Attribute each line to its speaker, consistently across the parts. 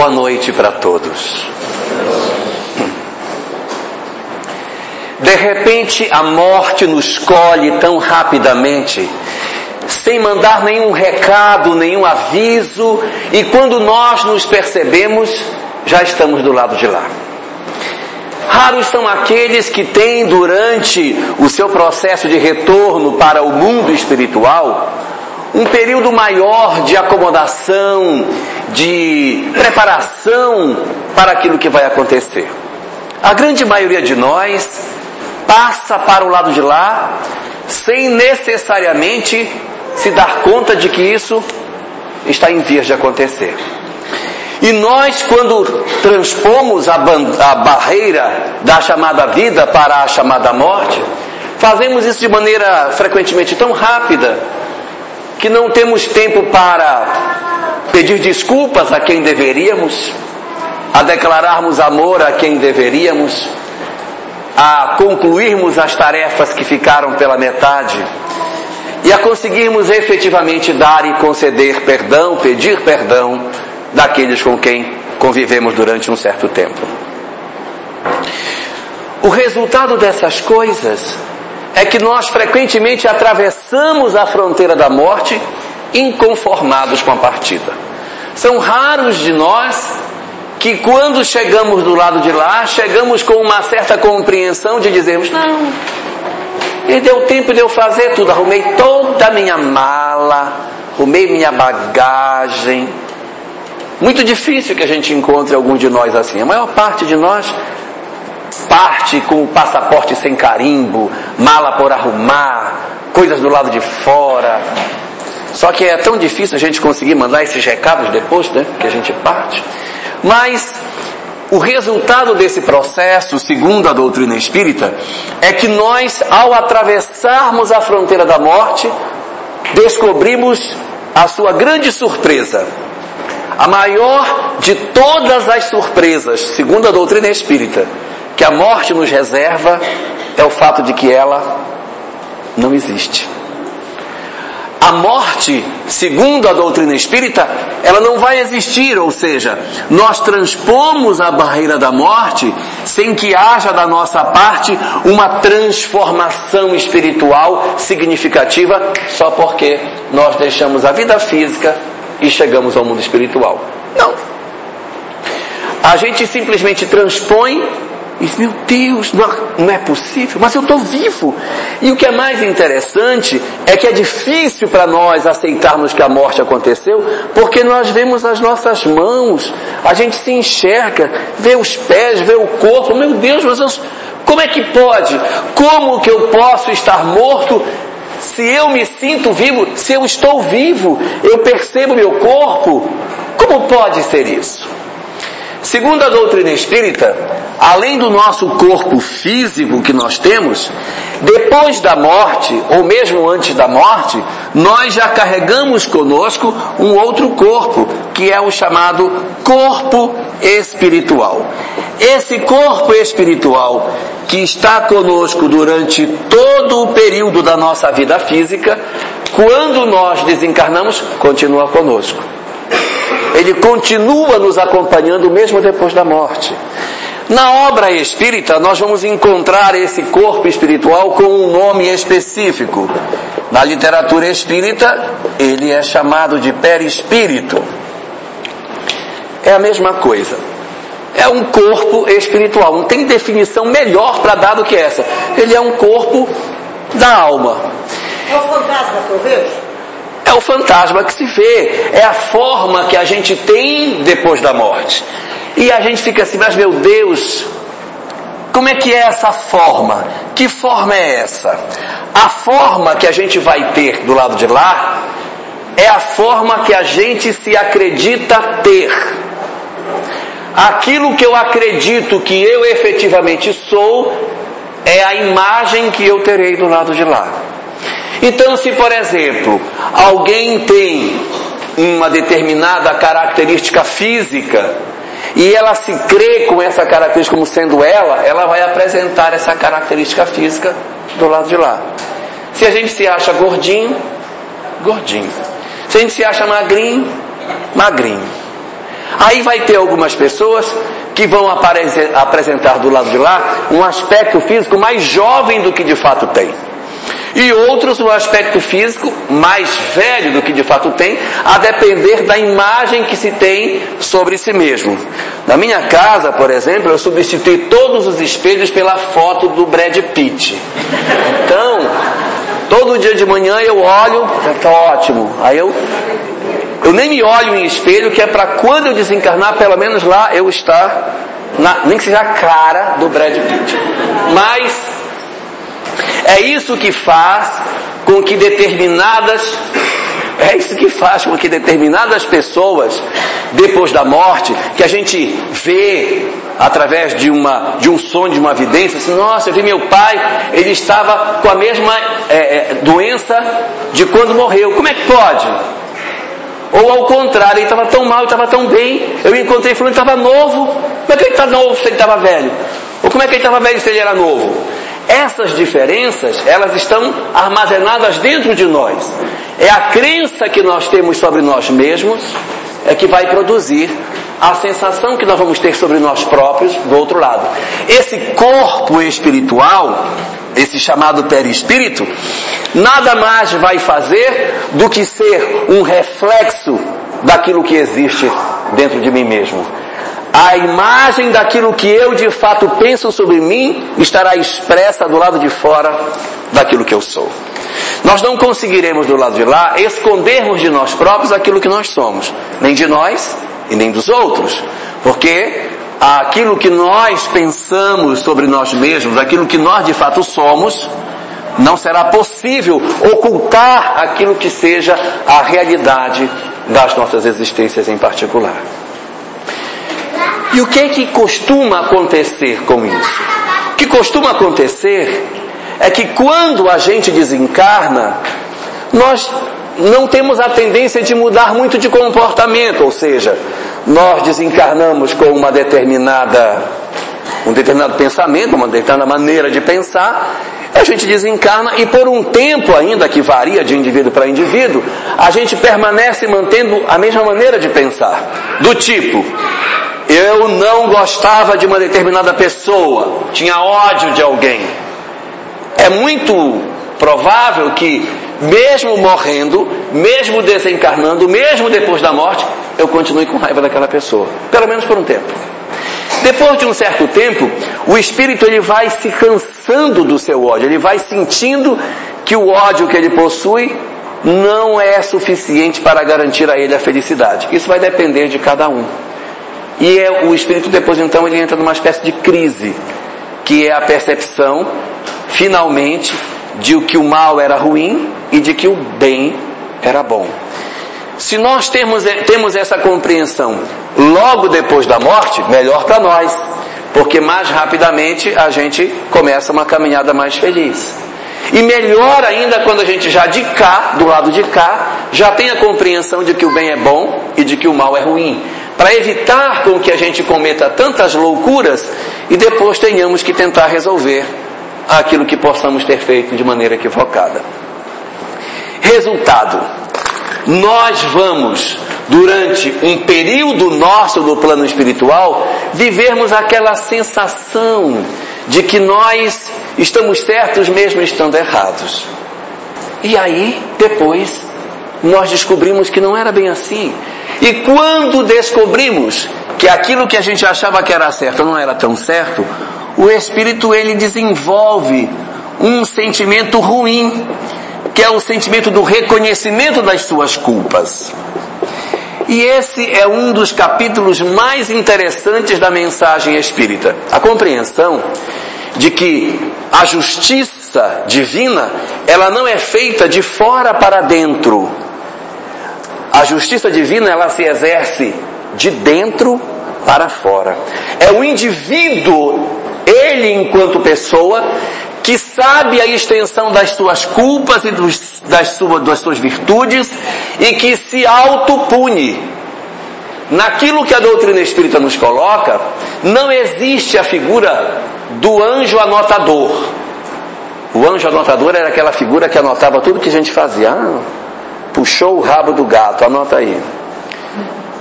Speaker 1: Boa noite para todos. De repente a morte nos colhe tão rapidamente, sem mandar nenhum recado, nenhum aviso, e quando nós nos percebemos, já estamos do lado de lá. Raros são aqueles que têm, durante o seu processo de retorno para o mundo espiritual, um período maior de acomodação, de preparação para aquilo que vai acontecer. A grande maioria de nós passa para o lado de lá sem necessariamente se dar conta de que isso está em vias de acontecer. E nós, quando transpomos a, a barreira da chamada vida para a chamada morte, fazemos isso de maneira frequentemente tão rápida que não temos tempo para pedir desculpas a quem deveríamos, a declararmos amor a quem deveríamos, a concluirmos as tarefas que ficaram pela metade e a conseguirmos efetivamente dar e conceder perdão, pedir perdão daqueles com quem convivemos durante um certo tempo. O resultado dessas coisas é que nós frequentemente atravessamos a fronteira da morte inconformados com a partida. São raros de nós que quando chegamos do lado de lá, chegamos com uma certa compreensão de dizermos, não, e deu tempo de eu fazer tudo, arrumei toda a minha mala, arrumei minha bagagem. Muito difícil que a gente encontre algum de nós assim. A maior parte de nós parte com o passaporte sem carimbo, mala por arrumar, coisas do lado de fora. Só que é tão difícil a gente conseguir mandar esses recados depois, né, que a gente parte. Mas o resultado desse processo, segundo a doutrina espírita, é que nós, ao atravessarmos a fronteira da morte, descobrimos a sua grande surpresa. A maior de todas as surpresas, segundo a doutrina espírita, que a morte nos reserva é o fato de que ela não existe. A morte, segundo a doutrina espírita, ela não vai existir, ou seja, nós transpomos a barreira da morte sem que haja da nossa parte uma transformação espiritual significativa só porque nós deixamos a vida física e chegamos ao mundo espiritual. Não. A gente simplesmente transpõe e meu Deus, não é possível, mas eu estou vivo. E o que é mais interessante é que é difícil para nós aceitarmos que a morte aconteceu, porque nós vemos as nossas mãos, a gente se enxerga, vê os pés, vê o corpo. Meu Deus, mas eu, como é que pode? Como que eu posso estar morto se eu me sinto vivo, se eu estou vivo, eu percebo meu corpo? Como pode ser isso? Segundo a doutrina espírita, além do nosso corpo físico que nós temos, depois da morte, ou mesmo antes da morte, nós já carregamos conosco um outro corpo, que é o chamado corpo espiritual. Esse corpo espiritual que está conosco durante todo o período da nossa vida física, quando nós desencarnamos, continua conosco ele continua nos acompanhando mesmo depois da morte. Na obra espírita, nós vamos encontrar esse corpo espiritual com um nome específico. Na literatura espírita, ele é chamado de perispírito. É a mesma coisa. É um corpo espiritual. Não tem definição melhor para dar do que essa. Ele é um corpo da alma.
Speaker 2: É o fantasma que eu vejo?
Speaker 1: É o fantasma que se vê, é a forma que a gente tem depois da morte. E a gente fica assim, mas meu Deus, como é que é essa forma? Que forma é essa? A forma que a gente vai ter do lado de lá é a forma que a gente se acredita ter. Aquilo que eu acredito que eu efetivamente sou é a imagem que eu terei do lado de lá. Então, se por exemplo, alguém tem uma determinada característica física e ela se crê com essa característica como sendo ela, ela vai apresentar essa característica física do lado de lá. Se a gente se acha gordinho, gordinho. Se a gente se acha magrinho, magrinho. Aí vai ter algumas pessoas que vão apresentar do lado de lá um aspecto físico mais jovem do que de fato tem. E outros um aspecto físico mais velho do que de fato tem, a depender da imagem que se tem sobre si mesmo. Na minha casa, por exemplo, eu substituí todos os espelhos pela foto do Brad Pitt. Então, todo dia de manhã eu olho, tá ótimo. Aí eu eu nem me olho em espelho, que é para quando eu desencarnar, pelo menos lá eu estar, na, nem que seja a cara do Brad Pitt. Mas é isso que faz com que determinadas é isso que faz com que determinadas pessoas, depois da morte, que a gente vê através de, uma, de um sonho, de uma evidência, assim, nossa, eu vi meu pai, ele estava com a mesma é, é, doença de quando morreu. Como é que pode? Ou ao contrário, ele estava tão mal, estava tão bem. Eu encontrei falando que estava novo. Como é que ele está novo se ele estava velho? Ou como é que ele estava velho se ele era novo? Essas diferenças, elas estão armazenadas dentro de nós. É a crença que nós temos sobre nós mesmos é que vai produzir a sensação que nós vamos ter sobre nós próprios do outro lado. Esse corpo espiritual, esse chamado perispírito, nada mais vai fazer do que ser um reflexo daquilo que existe dentro de mim mesmo. A imagem daquilo que eu de fato penso sobre mim estará expressa do lado de fora daquilo que eu sou. Nós não conseguiremos do lado de lá escondermos de nós próprios aquilo que nós somos, nem de nós e nem dos outros, porque aquilo que nós pensamos sobre nós mesmos, aquilo que nós de fato somos, não será possível ocultar aquilo que seja a realidade das nossas existências em particular. E o que é que costuma acontecer com isso? O que costuma acontecer é que quando a gente desencarna, nós não temos a tendência de mudar muito de comportamento, ou seja, nós desencarnamos com uma determinada um determinado pensamento, uma determinada maneira de pensar, a gente desencarna e por um tempo ainda que varia de indivíduo para indivíduo, a gente permanece mantendo a mesma maneira de pensar. Do tipo, eu não gostava de uma determinada pessoa, tinha ódio de alguém. É muito provável que, mesmo morrendo, mesmo desencarnando, mesmo depois da morte, eu continue com raiva daquela pessoa. Pelo menos por um tempo. Depois de um certo tempo, o espírito ele vai se cansando do seu ódio, ele vai sentindo que o ódio que ele possui não é suficiente para garantir a ele a felicidade. Isso vai depender de cada um. E é, o espírito depois então ele entra numa espécie de crise, que é a percepção, finalmente, de que o mal era ruim e de que o bem era bom. Se nós temos, temos essa compreensão logo depois da morte, melhor para nós, porque mais rapidamente a gente começa uma caminhada mais feliz. E melhor ainda quando a gente já de cá, do lado de cá, já tem a compreensão de que o bem é bom e de que o mal é ruim para evitar com que a gente cometa tantas loucuras e depois tenhamos que tentar resolver aquilo que possamos ter feito de maneira equivocada. Resultado: nós vamos, durante um período nosso do plano espiritual, vivermos aquela sensação de que nós estamos certos mesmo estando errados. E aí, depois, nós descobrimos que não era bem assim. E quando descobrimos que aquilo que a gente achava que era certo não era tão certo, o espírito ele desenvolve um sentimento ruim, que é o sentimento do reconhecimento das suas culpas. E esse é um dos capítulos mais interessantes da mensagem espírita. A compreensão de que a justiça divina, ela não é feita de fora para dentro, a justiça divina ela se exerce de dentro para fora. É o indivíduo, ele enquanto pessoa, que sabe a extensão das suas culpas e dos, das, suas, das suas virtudes e que se autopune. Naquilo que a doutrina espírita nos coloca, não existe a figura do anjo anotador. O anjo anotador era aquela figura que anotava tudo que a gente fazia. Ah, puxou o rabo do gato, anota aí.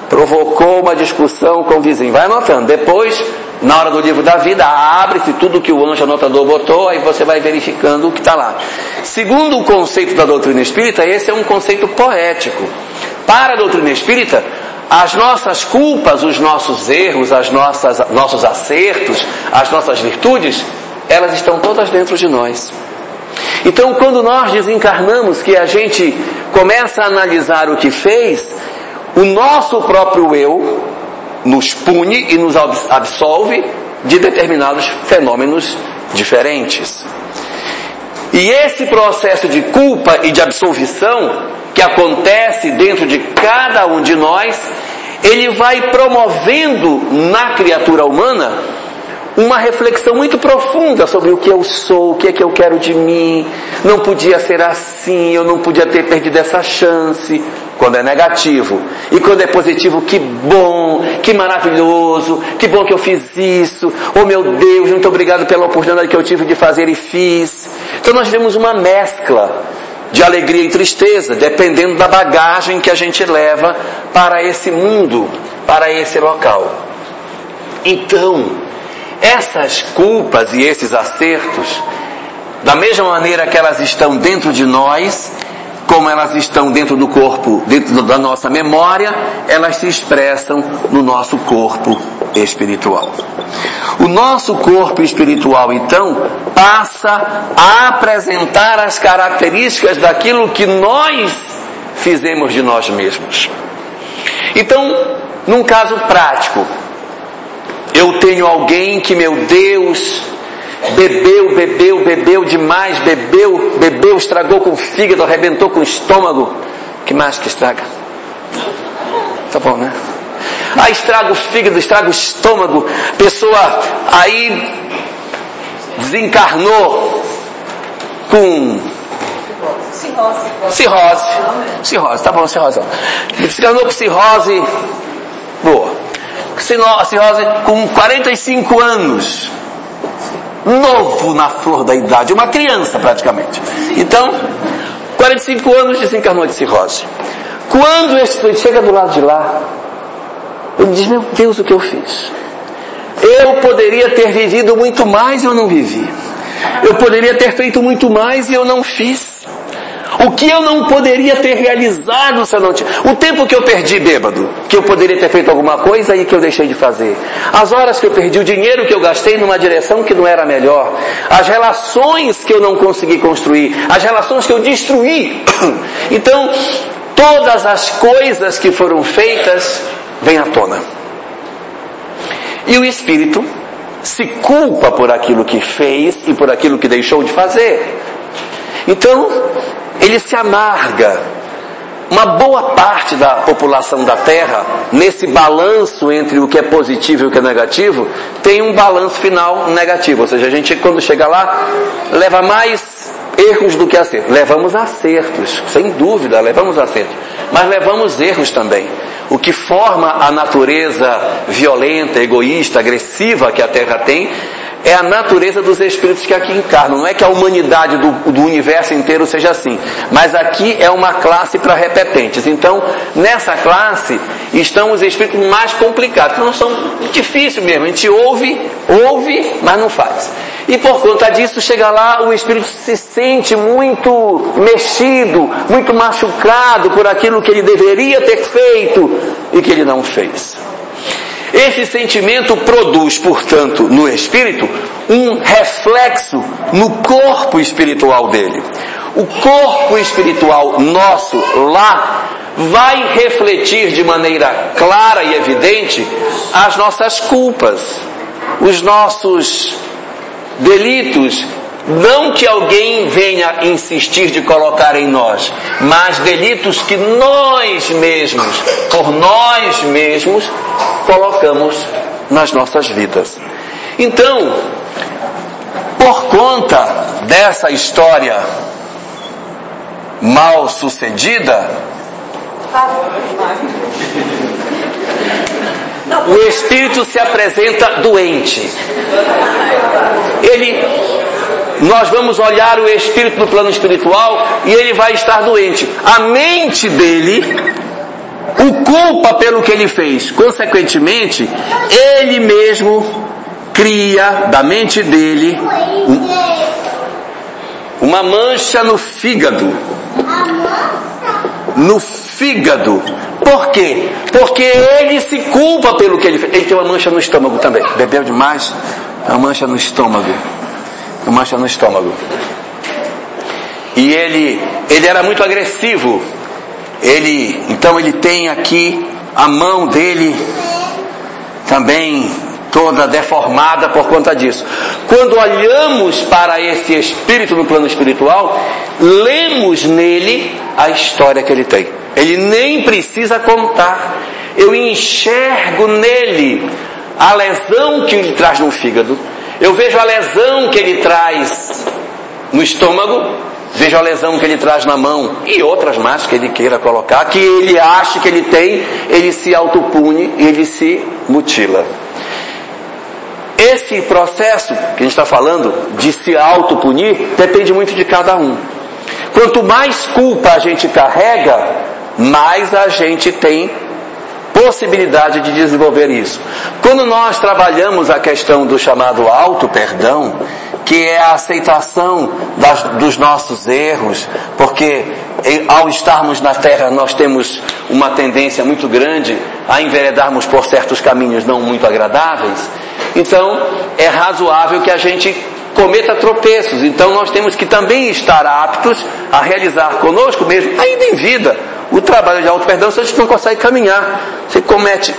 Speaker 1: provocou uma discussão com o vizinho. Vai anotando. Depois, na hora do livro da vida, abre-se tudo que o anjo anotador botou, aí você vai verificando o que está lá. Segundo o conceito da doutrina espírita, esse é um conceito poético. Para a doutrina espírita, as nossas culpas, os nossos erros, as nossas, nossos acertos, as nossas virtudes, elas estão todas dentro de nós. Então, quando nós desencarnamos, que a gente começa a analisar o que fez, o nosso próprio eu nos pune e nos absolve de determinados fenômenos diferentes. E esse processo de culpa e de absolvição que acontece dentro de cada um de nós, ele vai promovendo na criatura humana uma reflexão muito profunda sobre o que eu sou, o que é que eu quero de mim. Não podia ser assim, eu não podia ter perdido essa chance. Quando é negativo. E quando é positivo, que bom, que maravilhoso, que bom que eu fiz isso. Oh meu Deus, muito obrigado pela oportunidade que eu tive de fazer e fiz. Então nós vemos uma mescla de alegria e tristeza, dependendo da bagagem que a gente leva para esse mundo, para esse local. Então, essas culpas e esses acertos, da mesma maneira que elas estão dentro de nós, como elas estão dentro do corpo, dentro da nossa memória, elas se expressam no nosso corpo espiritual. O nosso corpo espiritual, então, passa a apresentar as características daquilo que nós fizemos de nós mesmos. Então, num caso prático, eu tenho alguém que, meu Deus, bebeu, bebeu, bebeu demais, bebeu, bebeu, estragou com o fígado, arrebentou com o estômago. que mais que estraga? Tá bom, né? Aí estraga o fígado, estraga o estômago, pessoa aí desencarnou com cirrose. Cirrose. Cirrose, tá bom, cirrose. Desencarnou com cirrose. Boa cirrose com 45 anos. Novo na flor da idade, uma criança praticamente. Então, 45 anos desencarnou de cirrose. Quando esse chega do lado de lá, ele diz: Meu Deus, o que eu fiz? Eu poderia ter vivido muito mais e eu não vivi. Eu poderia ter feito muito mais e eu não fiz. O que eu não poderia ter realizado se eu não tivesse. O tempo que eu perdi bêbado, que eu poderia ter feito alguma coisa e que eu deixei de fazer. As horas que eu perdi, o dinheiro que eu gastei numa direção que não era melhor. As relações que eu não consegui construir. As relações que eu destruí. Então, todas as coisas que foram feitas vêm à tona. E o Espírito se culpa por aquilo que fez e por aquilo que deixou de fazer. Então, ele se amarga. Uma boa parte da população da Terra, nesse balanço entre o que é positivo e o que é negativo, tem um balanço final negativo. Ou seja, a gente quando chega lá, leva mais erros do que acertos. Levamos acertos, sem dúvida, levamos acertos. Mas levamos erros também. O que forma a natureza violenta, egoísta, agressiva que a Terra tem é a natureza dos espíritos que aqui encarnam. Não é que a humanidade do, do universo inteiro seja assim, mas aqui é uma classe para repetentes. Então, nessa classe estão os espíritos mais complicados, que não são difíceis mesmo. A gente ouve, ouve, mas não faz. E por conta disso, chega lá, o espírito se sente muito mexido, muito machucado por aquilo que ele deveria ter feito e que ele não fez. Esse sentimento produz, portanto, no espírito, um reflexo no corpo espiritual dele. O corpo espiritual nosso lá vai refletir de maneira clara e evidente as nossas culpas, os nossos delitos não que alguém venha insistir de colocar em nós, mas delitos que nós mesmos, por nós mesmos, colocamos nas nossas vidas. Então, por conta dessa história mal sucedida, o espírito se apresenta doente. Ele nós vamos olhar o espírito no plano espiritual e ele vai estar doente. A mente dele o culpa pelo que ele fez. Consequentemente, ele mesmo cria da mente dele uma mancha no fígado. No fígado. Por quê? Porque ele se culpa pelo que ele fez. Ele tem uma mancha no estômago também. Bebeu demais? Uma mancha no estômago. Mancha no estômago. E ele, ele era muito agressivo. Ele, então ele tem aqui a mão dele também toda deformada por conta disso. Quando olhamos para esse espírito no plano espiritual, lemos nele a história que ele tem. Ele nem precisa contar. Eu enxergo nele a lesão que ele traz no fígado. Eu vejo a lesão que ele traz no estômago, vejo a lesão que ele traz na mão e outras mais que ele queira colocar, que ele acha que ele tem, ele se autopune ele se mutila. Esse processo que a gente está falando de se autopunir depende muito de cada um. Quanto mais culpa a gente carrega, mais a gente tem possibilidade de desenvolver isso. Quando nós trabalhamos a questão do chamado auto-perdão, que é a aceitação das, dos nossos erros, porque ao estarmos na terra nós temos uma tendência muito grande a enveredarmos por certos caminhos não muito agradáveis, então é razoável que a gente cometa tropeços. Então nós temos que também estar aptos a realizar conosco mesmo, ainda em vida, o trabalho de auto-perdão se a gente não consegue caminhar. Você comete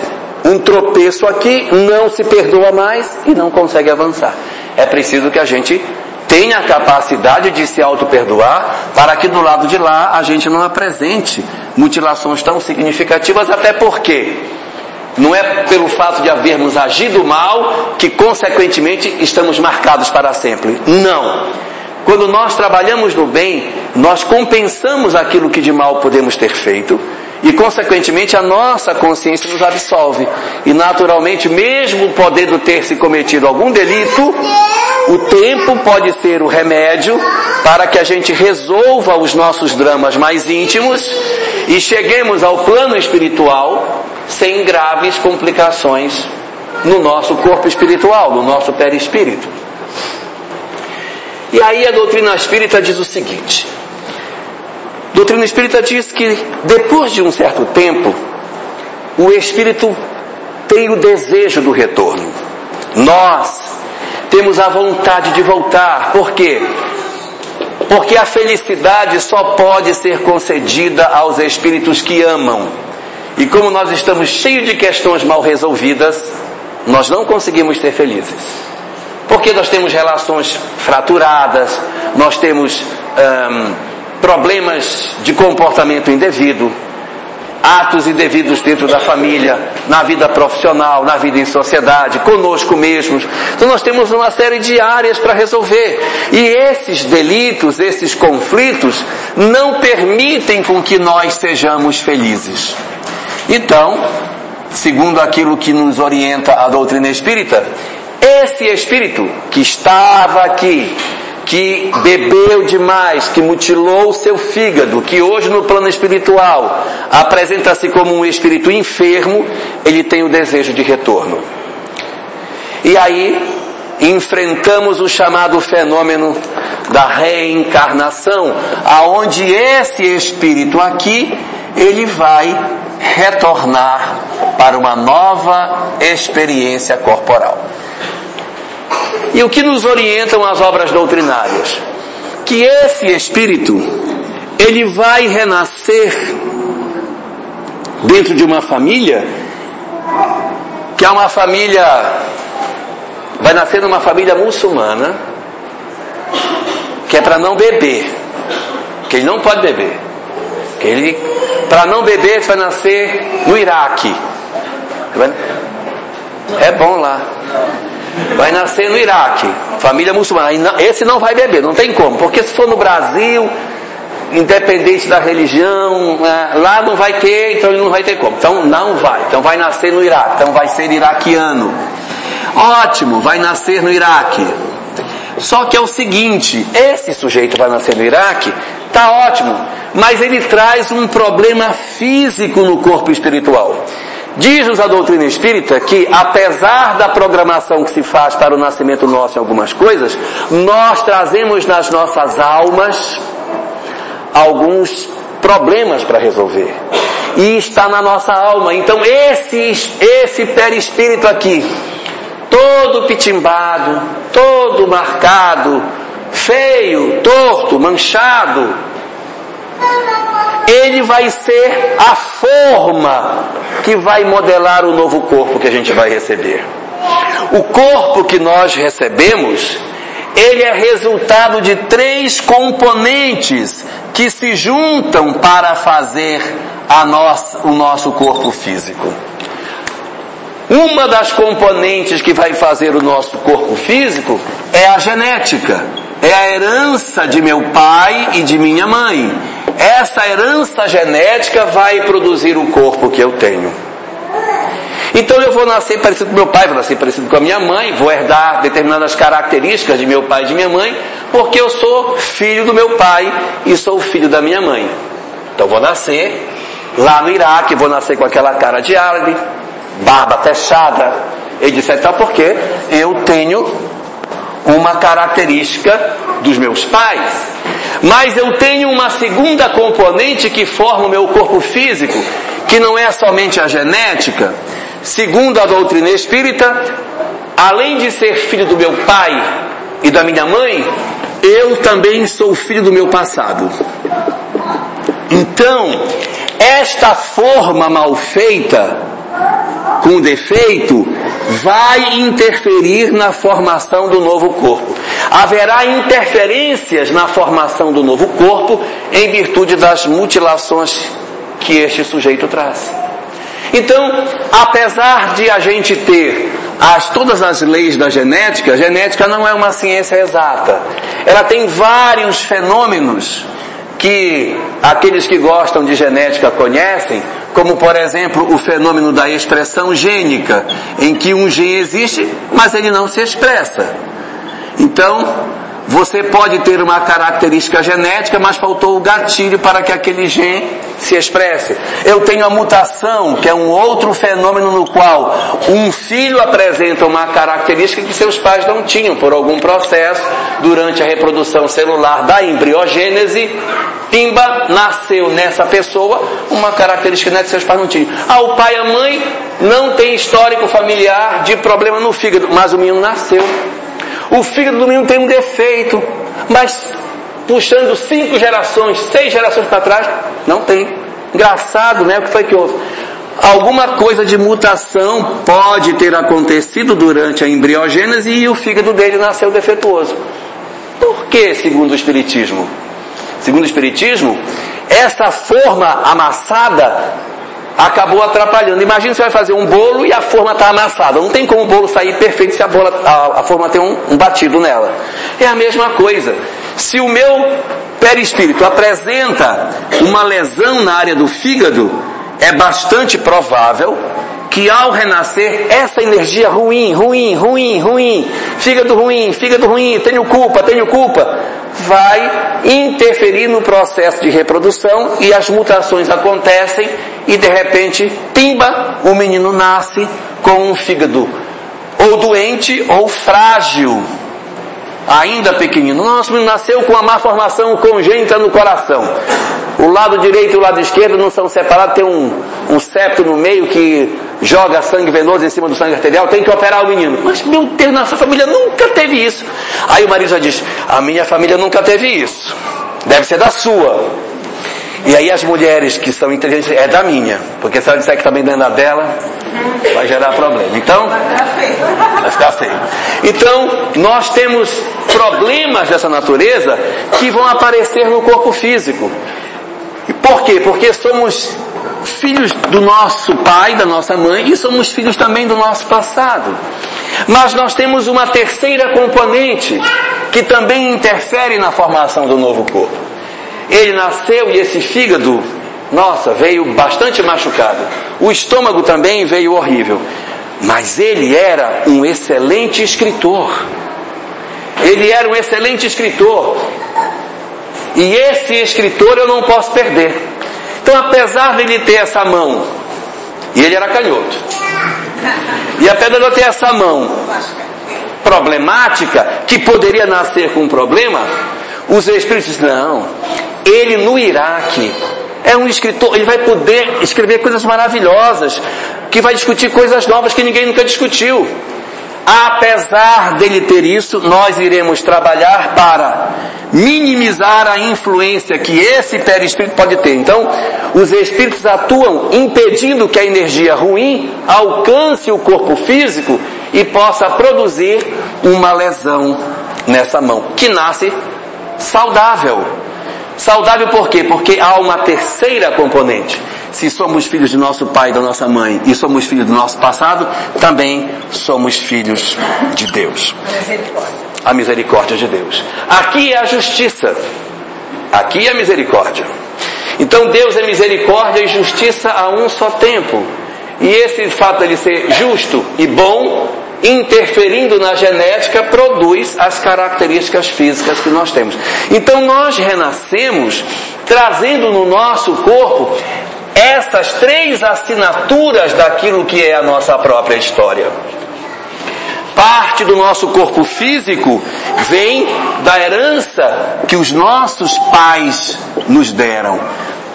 Speaker 1: um tropeço aqui, não se perdoa mais e não consegue avançar. É preciso que a gente tenha a capacidade de se auto-perdoar para que do lado de lá a gente não apresente mutilações tão significativas, até porque não é pelo fato de havermos agido mal que, consequentemente, estamos marcados para sempre. Não. Quando nós trabalhamos no bem, nós compensamos aquilo que de mal podemos ter feito e, consequentemente, a nossa consciência nos absolve. E, naturalmente, mesmo podendo ter se cometido algum delito, o tempo pode ser o remédio para que a gente resolva os nossos dramas mais íntimos e cheguemos ao plano espiritual sem graves complicações no nosso corpo espiritual, no nosso perispírito. E aí a doutrina espírita diz o seguinte: a doutrina espírita diz que depois de um certo tempo, o espírito tem o desejo do retorno. Nós temos a vontade de voltar. Por quê? Porque a felicidade só pode ser concedida aos espíritos que amam. E como nós estamos cheios de questões mal resolvidas, nós não conseguimos ser felizes. Porque nós temos relações fraturadas, nós temos problemas de comportamento indevido, atos indevidos dentro da família, na vida profissional, na vida em sociedade, conosco mesmos. Então nós temos uma série de áreas para resolver. E esses delitos, esses conflitos, não permitem com que nós sejamos felizes. Então, segundo aquilo que nos orienta a doutrina espírita, esse espírito que estava aqui, que bebeu demais, que mutilou o seu fígado, que hoje no plano espiritual apresenta-se como um espírito enfermo, ele tem o desejo de retorno. E aí enfrentamos o chamado fenômeno da reencarnação, aonde esse espírito aqui ele vai retornar para uma nova experiência corporal. E o que nos orientam as obras doutrinárias? Que esse espírito, ele vai renascer dentro de uma família, que é uma família, vai nascer numa família muçulmana, que é para não beber, que ele não pode beber, que ele, para não beber, vai nascer no Iraque. É bom lá. Vai nascer no Iraque, família muçulmana. Esse não vai beber, não tem como. Porque se for no Brasil, independente da religião, né, lá não vai ter, então ele não vai ter como. Então não vai. Então vai nascer no Iraque, então vai ser iraquiano. Ótimo, vai nascer no Iraque. Só que é o seguinte, esse sujeito vai nascer no Iraque, tá ótimo. mas ele traz um problema físico no corpo espiritual. Diz-nos a doutrina espírita que, apesar da programação que se faz para o nascimento nosso em algumas coisas, nós trazemos nas nossas almas alguns problemas para resolver. E está na nossa alma. Então, esse, esse perispírito aqui, todo pitimbado, todo marcado, feio, torto, manchado, ele vai ser a forma que vai modelar o novo corpo que a gente vai receber. O corpo que nós recebemos, ele é resultado de três componentes que se juntam para fazer a nossa, o nosso corpo físico. Uma das componentes que vai fazer o nosso corpo físico é a genética, é a herança de meu pai e de minha mãe. Essa herança genética vai produzir o corpo que eu tenho. Então eu vou nascer parecido com meu pai, vou nascer parecido com a minha mãe, vou herdar determinadas características de meu pai e de minha mãe, porque eu sou filho do meu pai e sou filho da minha mãe. Então vou nascer lá no Iraque, vou nascer com aquela cara de árabe, barba fechada, etc. Porque eu tenho uma característica dos meus pais. Mas eu tenho uma segunda componente que forma o meu corpo físico, que não é somente a genética. Segundo a doutrina espírita, além de ser filho do meu pai e da minha mãe, eu também sou filho do meu passado. Então, esta forma mal feita, com defeito, vai interferir na formação do novo corpo. Haverá interferências na formação do novo corpo em virtude das mutilações que este sujeito traz. Então, apesar de a gente ter as, todas as leis da genética, a genética não é uma ciência exata. Ela tem vários fenômenos que aqueles que gostam de genética conhecem, como por exemplo o fenômeno da expressão gênica, em que um gene existe, mas ele não se expressa. Então, você pode ter uma característica genética, mas faltou o gatilho para que aquele gene se expresse. Eu tenho a mutação, que é um outro fenômeno no qual um filho apresenta uma característica que seus pais não tinham por algum processo durante a reprodução celular da embriogênese. Pimba nasceu nessa pessoa uma característica que seus pais não tinham. Ah, o pai e a mãe não tem histórico familiar de problema no fígado, mas o menino nasceu. O fígado do menino tem um defeito, mas puxando cinco gerações, seis gerações para trás, não tem. Engraçado, né? O que foi que houve? Alguma coisa de mutação pode ter acontecido durante a embriogênese e o fígado dele nasceu defeituoso. Por que, segundo o Espiritismo? Segundo o Espiritismo, essa forma amassada acabou atrapalhando. Imagina você vai fazer um bolo e a forma está amassada. Não tem como o bolo sair perfeito se a, bola, a, a forma tem um, um batido nela. É a mesma coisa. Se o meu perispírito apresenta uma lesão na área do fígado, é bastante provável que ao renascer, essa energia ruim, ruim, ruim, ruim, fígado ruim, fígado ruim, tenho culpa, tenho culpa, vai interferir no processo de reprodução e as mutações acontecem e de repente, pimba, o menino nasce com um fígado ou doente ou frágil, ainda pequenino. Nosso menino nasceu com uma má formação congênita no coração. O lado direito e o lado esquerdo não são separados, tem um, um septo no meio que joga sangue venoso em cima do sangue arterial, tem que operar o menino. Mas meu Deus, nossa família nunca teve isso. Aí o marido já diz, a minha família nunca teve isso. Deve ser da sua. E aí as mulheres que são inteligentes, é da minha, porque se ela disser que também não é da dela, vai gerar problema. Então, vai ficar feio. Então, nós temos problemas dessa natureza que vão aparecer no corpo físico. E por quê? Porque somos filhos do nosso pai, da nossa mãe, e somos filhos também do nosso passado. Mas nós temos uma terceira componente que também interfere na formação do novo corpo. Ele nasceu e esse fígado, nossa, veio bastante machucado. O estômago também veio horrível. Mas ele era um excelente escritor. Ele era um excelente escritor. E esse escritor eu não posso perder. Então, apesar de ele ter essa mão, e ele era canhoto, e apesar de eu ter essa mão problemática, que poderia nascer com um problema, os espíritos não, ele no Iraque é um escritor, ele vai poder escrever coisas maravilhosas, que vai discutir coisas novas que ninguém nunca discutiu. Apesar dele ter isso, nós iremos trabalhar para minimizar a influência que esse perispírito pode ter. Então, os espíritos atuam impedindo que a energia ruim alcance o corpo físico e possa produzir uma lesão nessa mão, que nasce saudável. Saudável por quê? Porque há uma terceira componente. Se somos filhos de nosso pai e da nossa mãe e somos filhos do nosso passado, também somos filhos de Deus. A misericórdia de Deus. Aqui é a justiça. Aqui é a misericórdia. Então Deus é misericórdia e justiça a um só tempo. E esse fato de ser justo e bom interferindo na genética, produz as características físicas que nós temos. Então nós renascemos trazendo no nosso corpo essas três assinaturas daquilo que é a nossa própria história. Parte do nosso corpo físico vem da herança que os nossos pais nos deram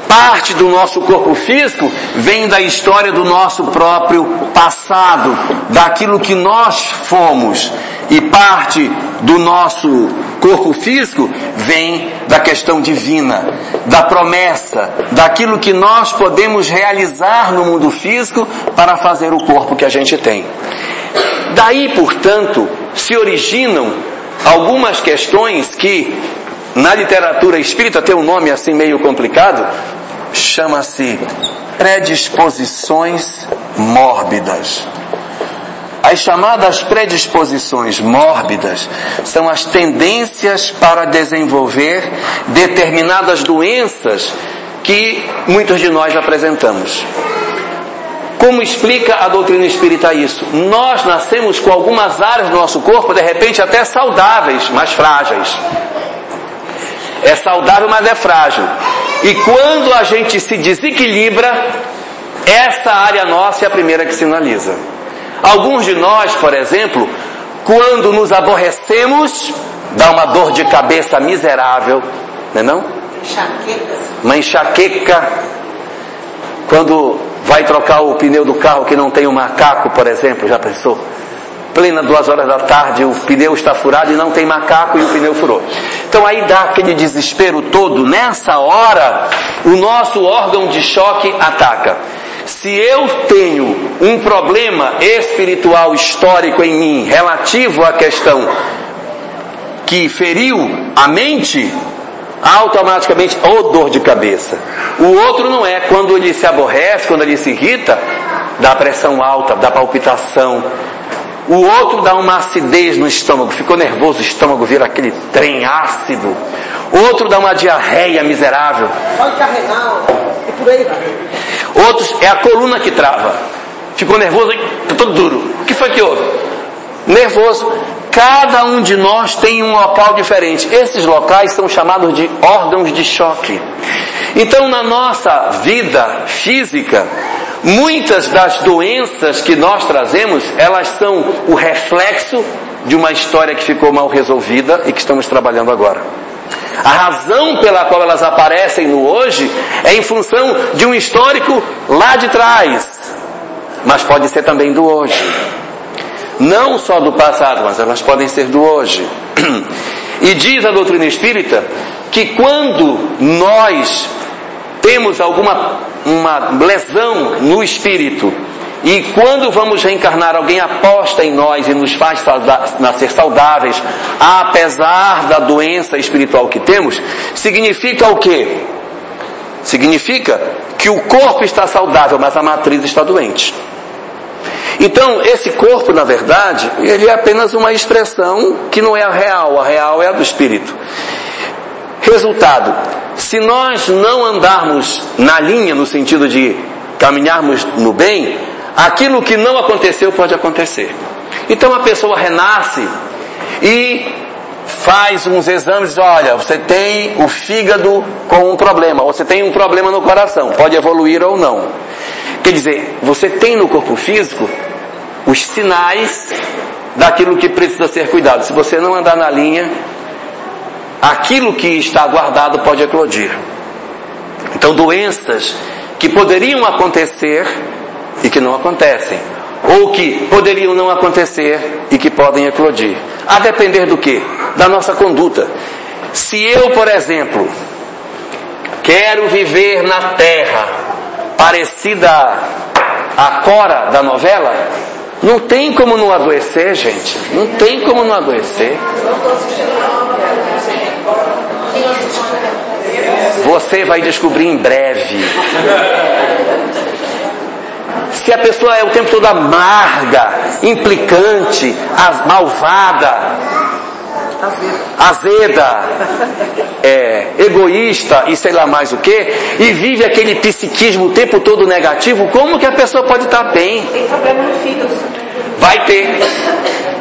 Speaker 1: parte do nosso corpo físico vem da história do nosso próprio passado, daquilo que nós fomos. E parte do nosso corpo físico vem da questão divina, da promessa, daquilo que nós podemos realizar no mundo físico para fazer o corpo que a gente tem. Daí, portanto, se originam algumas questões que na literatura espírita tem um nome assim meio complicado, chama-se predisposições mórbidas. As chamadas predisposições mórbidas são as tendências para desenvolver determinadas doenças que muitos de nós apresentamos. Como explica a doutrina espírita isso? Nós nascemos com algumas áreas do nosso corpo, de repente até saudáveis, mas frágeis. É saudável, mas é frágil. E quando a gente se desequilibra, essa área nossa é a primeira que sinaliza. Alguns de nós, por exemplo, quando nos aborrecemos, dá uma dor de cabeça miserável, não é não? Enxaqueca. Uma enxaqueca. Quando vai trocar o pneu do carro que não tem um macaco, por exemplo, já pensou? plena duas horas da tarde, o pneu está furado e não tem macaco e o pneu furou. Então aí dá aquele desespero todo. Nessa hora, o nosso órgão de choque ataca. Se eu tenho um problema espiritual histórico em mim relativo à questão que feriu a mente, automaticamente, ou dor de cabeça. O outro não é, quando ele se aborrece, quando ele se irrita, dá pressão alta, dá palpitação, o outro dá uma acidez no estômago, ficou nervoso, o estômago vira aquele trem ácido. Outro dá uma diarreia miserável. renal, por aí vai. Outros é a coluna que trava. Ficou nervoso e tá todo duro. O que foi que houve? Nervoso. Cada um de nós tem um local diferente. Esses locais são chamados de órgãos de choque. Então, na nossa vida física, Muitas das doenças que nós trazemos, elas são o reflexo de uma história que ficou mal resolvida e que estamos trabalhando agora. A razão pela qual elas aparecem no hoje é em função de um histórico lá de trás, mas pode ser também do hoje. Não só do passado, mas elas podem ser do hoje. E diz a doutrina espírita que quando nós temos alguma uma lesão no espírito e quando vamos reencarnar, alguém aposta em nós e nos faz nascer saudáveis, apesar da doença espiritual que temos, significa o quê? Significa que o corpo está saudável, mas a matriz está doente. Então, esse corpo, na verdade, ele é apenas uma expressão que não é a real, a real é a do espírito. Resultado: se nós não andarmos na linha, no sentido de caminharmos no bem, aquilo que não aconteceu pode acontecer. Então a pessoa renasce e faz uns exames olha, você tem o fígado com um problema, ou você tem um problema no coração, pode evoluir ou não. Quer dizer, você tem no corpo físico os sinais daquilo que precisa ser cuidado. Se você não andar na linha, aquilo que está guardado pode eclodir. Então, doenças que poderiam acontecer e que não acontecem, ou que poderiam não acontecer e que podem eclodir. A depender do que? Da nossa conduta. Se eu, por exemplo, quero viver na terra parecida a Cora da novela, não tem como não adoecer, gente. Não tem como não adoecer. Você vai descobrir em breve. Se a pessoa é o tempo todo amarga, implicante, malvada, azeda, é, egoísta e sei lá mais o que, e vive aquele psiquismo o tempo todo negativo, como que a pessoa pode estar bem?
Speaker 2: Tem problema no fígado.
Speaker 1: Vai ter.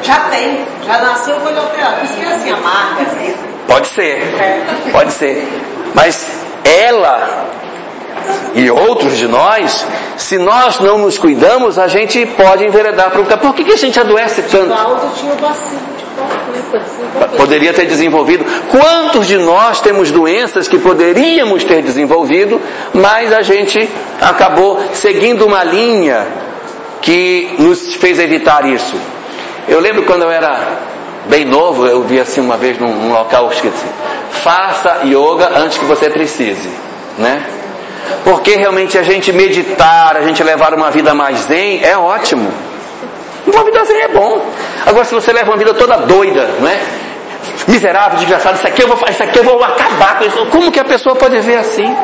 Speaker 2: Já tem, já nasceu com ele alterado. Por isso que é assim, amarga, azeda.
Speaker 1: Pode ser, pode ser. Mas ela e outros de nós, se nós não nos cuidamos, a gente pode enveredar para o caminho. Por que, que a gente adoece tanto?
Speaker 2: Copo,
Speaker 1: Poderia ter desenvolvido. Quantos de nós temos doenças que poderíamos ter desenvolvido, mas a gente acabou seguindo uma linha que nos fez evitar isso? Eu lembro quando eu era bem novo, eu vi assim uma vez num, num local assim, faça yoga antes que você precise, né? Porque realmente a gente meditar, a gente levar uma vida mais zen é ótimo. Uma vida zen é bom. Agora se você leva uma vida toda doida, não é? Miserável, desgraçado, isso aqui eu vou, isso aqui eu vou acabar com isso. Como que a pessoa pode ver assim?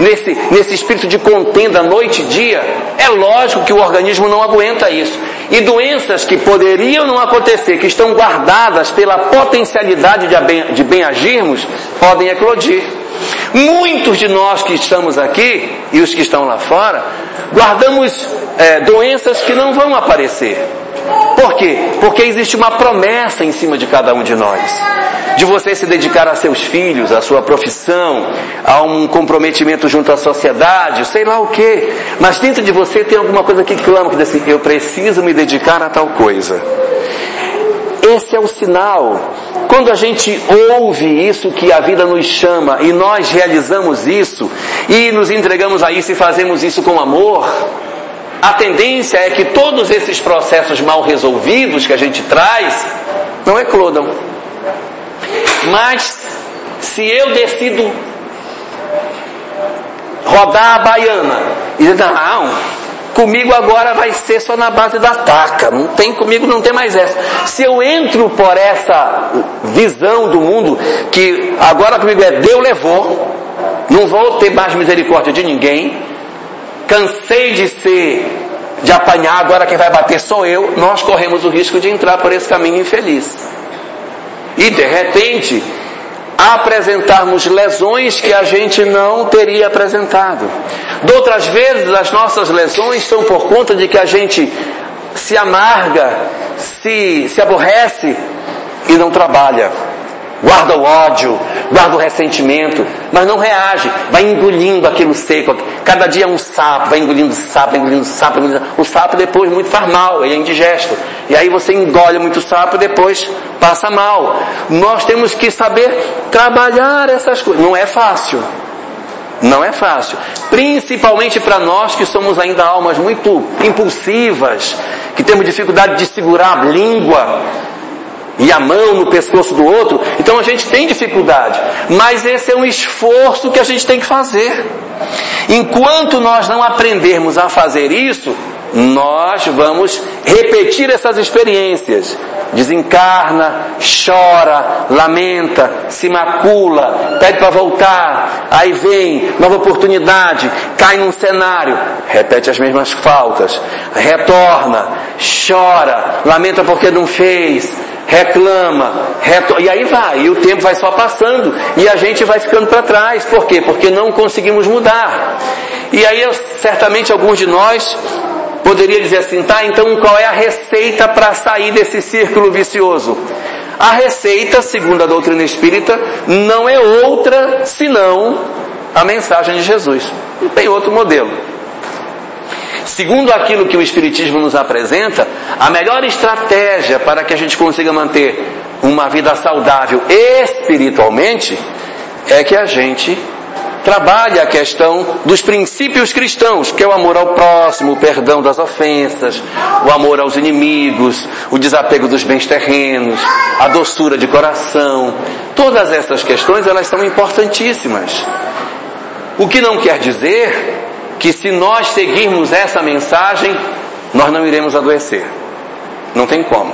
Speaker 1: Nesse, nesse espírito de contenda noite e dia, é lógico que o organismo não aguenta isso. E doenças que poderiam não acontecer, que estão guardadas pela potencialidade de bem, de bem agirmos, podem eclodir. Muitos de nós que estamos aqui e os que estão lá fora, guardamos é, doenças que não vão aparecer. Por quê? Porque existe uma promessa em cima de cada um de nós. De você se dedicar a seus filhos, à sua profissão, a um comprometimento junto à sociedade, sei lá o quê. Mas dentro de você tem alguma coisa que clama, que diz assim, eu preciso me dedicar a tal coisa. Esse é o sinal. Quando a gente ouve isso que a vida nos chama e nós realizamos isso e nos entregamos a isso e fazemos isso com amor, a tendência é que todos esses processos mal resolvidos que a gente traz não eclodam. Mas se eu decido rodar a baiana e não, comigo agora vai ser só na base da taca, não tem comigo, não tem mais essa. Se eu entro por essa visão do mundo, que agora comigo é Deus levou, não vou ter mais misericórdia de ninguém, cansei de ser, de apanhar, agora quem vai bater sou eu, nós corremos o risco de entrar por esse caminho infeliz. E de repente, apresentarmos lesões que a gente não teria apresentado. De outras vezes, as nossas lesões são por conta de que a gente se amarga, se, se aborrece e não trabalha guarda o ódio, guarda o ressentimento, mas não reage, vai engolindo aquilo seco. Cada dia um sapo, vai engolindo sapo, vai engolindo sapo, engolindo sapo. O sapo depois muito faz mal, ele é indigesto. E aí você engole muito sapo e depois passa mal. Nós temos que saber trabalhar essas coisas. Não é fácil. Não é fácil. Principalmente para nós que somos ainda almas muito impulsivas, que temos dificuldade de segurar a língua, e a mão no pescoço do outro, então a gente tem dificuldade. Mas esse é um esforço que a gente tem que fazer. Enquanto nós não aprendermos a fazer isso, nós vamos repetir essas experiências. Desencarna, chora, lamenta, se macula, pede para voltar, aí vem, nova oportunidade, cai num cenário, repete as mesmas faltas, retorna, chora, lamenta porque não fez, reclama, reto... e aí vai, e o tempo vai só passando, e a gente vai ficando para trás. Por quê? Porque não conseguimos mudar. E aí, certamente, alguns de nós poderia dizer assim, tá, então qual é a receita para sair desse círculo vicioso? A receita, segundo a doutrina espírita, não é outra senão a mensagem de Jesus. Não tem outro modelo. Segundo aquilo que o Espiritismo nos apresenta, a melhor estratégia para que a gente consiga manter uma vida saudável espiritualmente é que a gente trabalhe a questão dos princípios cristãos, que é o amor ao próximo, o perdão das ofensas, o amor aos inimigos, o desapego dos bens terrenos, a doçura de coração. Todas essas questões, elas são importantíssimas. O que não quer dizer que se nós seguirmos essa mensagem, nós não iremos adoecer. Não tem como.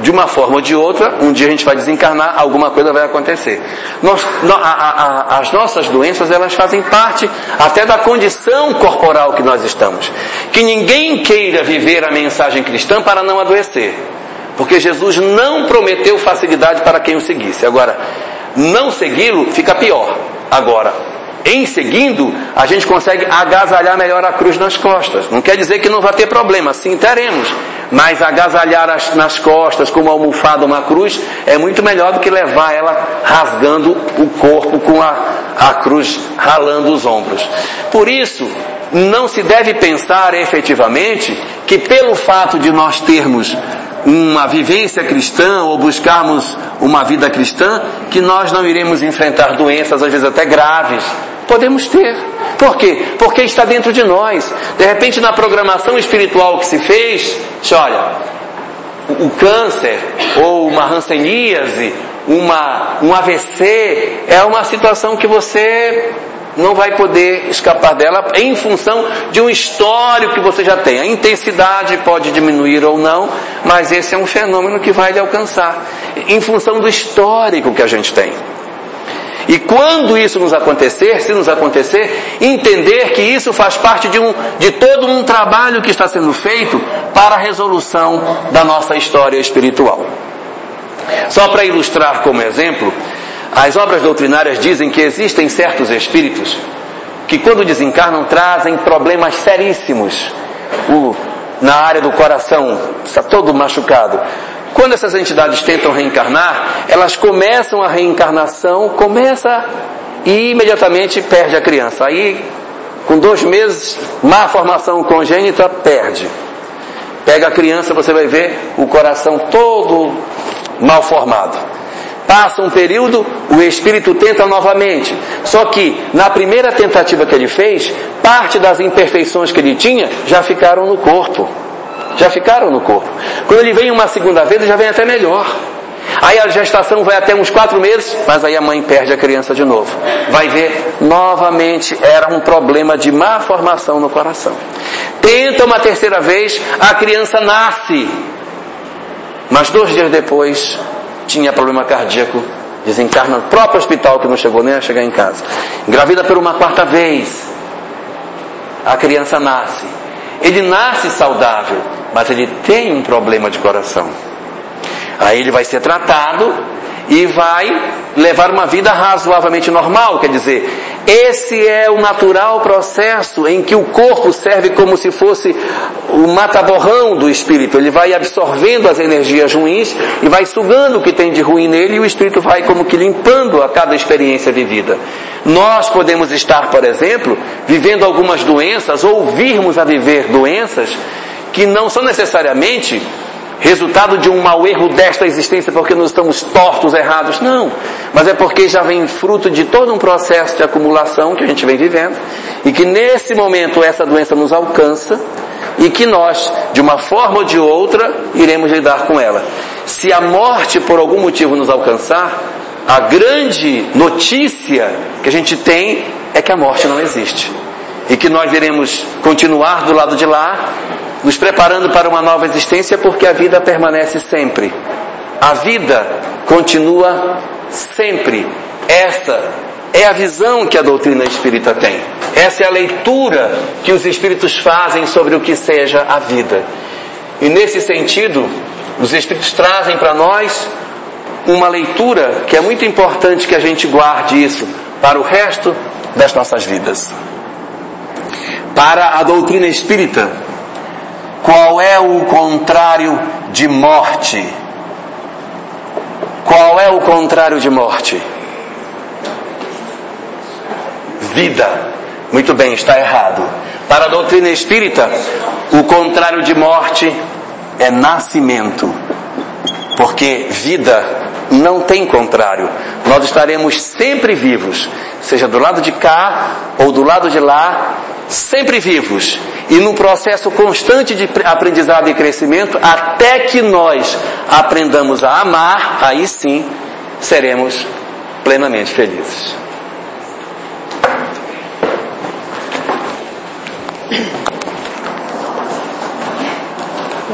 Speaker 1: De uma forma ou de outra, um dia a gente vai desencarnar, alguma coisa vai acontecer. Nós, a, a, a, as nossas doenças, elas fazem parte até da condição corporal que nós estamos. Que ninguém queira viver a mensagem cristã para não adoecer. Porque Jesus não prometeu facilidade para quem o seguisse. Agora, não segui-lo fica pior. Agora, em seguindo, a gente consegue agasalhar melhor a cruz nas costas. Não quer dizer que não vai ter problema, sim teremos. Mas agasalhar as, nas costas como almofada uma cruz é muito melhor do que levar ela rasgando o corpo com a, a cruz ralando os ombros. Por isso, não se deve pensar efetivamente que pelo fato de nós termos uma vivência cristã ou buscarmos uma vida cristã, que nós não iremos enfrentar doenças, às vezes até graves, Podemos ter. Por quê? Porque está dentro de nós. De repente, na programação espiritual que se fez, olha, o câncer, ou uma ranceníase, uma, um AVC, é uma situação que você não vai poder escapar dela em função de um histórico que você já tem. A intensidade pode diminuir ou não, mas esse é um fenômeno que vai lhe alcançar, em função do histórico que a gente tem. E quando isso nos acontecer, se nos acontecer, entender que isso faz parte de, um, de todo um trabalho que está sendo feito para a resolução da nossa história espiritual. Só para ilustrar como exemplo, as obras doutrinárias dizem que existem certos espíritos que quando desencarnam trazem problemas seríssimos. O, na área do coração, está todo machucado. Quando essas entidades tentam reencarnar, elas começam a reencarnação, começa e imediatamente perde a criança. Aí, com dois meses, má formação congênita, perde. Pega a criança, você vai ver o coração todo mal formado. Passa um período, o espírito tenta novamente. Só que, na primeira tentativa que ele fez, parte das imperfeições que ele tinha já ficaram no corpo já ficaram no corpo. Quando ele vem uma segunda vez, ele já vem até melhor. Aí a gestação vai até uns quatro meses, mas aí a mãe perde a criança de novo. Vai ver, novamente era um problema de má formação no coração. Tenta uma terceira vez, a criança nasce. Mas dois dias depois, tinha problema cardíaco, desencarna no próprio hospital que não chegou nem a chegar em casa. Engravida por uma quarta vez, a criança nasce. Ele nasce saudável, mas ele tem um problema de coração. Aí ele vai ser tratado e vai levar uma vida razoavelmente normal, quer dizer, esse é o natural processo em que o corpo serve como se fosse o mataborrão do espírito. Ele vai absorvendo as energias ruins e vai sugando o que tem de ruim nele e o espírito vai como que limpando a cada experiência vivida. Nós podemos estar, por exemplo, vivendo algumas doenças ou virmos a viver doenças que não são necessariamente resultado de um mau erro desta existência porque nós estamos tortos, errados. Não. Mas é porque já vem fruto de todo um processo de acumulação que a gente vem vivendo e que nesse momento essa doença nos alcança e que nós, de uma forma ou de outra, iremos lidar com ela. Se a morte por algum motivo nos alcançar, a grande notícia que a gente tem é que a morte não existe. E que nós iremos continuar do lado de lá nos preparando para uma nova existência porque a vida permanece sempre. A vida continua sempre. Essa é a visão que a doutrina espírita tem. Essa é a leitura que os espíritos fazem sobre o que seja a vida. E nesse sentido, os espíritos trazem para nós uma leitura que é muito importante que a gente guarde isso para o resto das nossas vidas. Para a doutrina espírita, qual é o contrário de morte? Qual é o contrário de morte? Vida. Muito bem, está errado. Para a doutrina espírita, o contrário de morte é nascimento. Porque vida não tem contrário. Nós estaremos sempre vivos, seja do lado de cá ou do lado de lá, sempre vivos. E num processo constante de aprendizado e crescimento, até que nós aprendamos a amar, aí sim seremos plenamente felizes.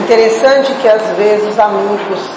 Speaker 2: Interessante que às vezes os amigos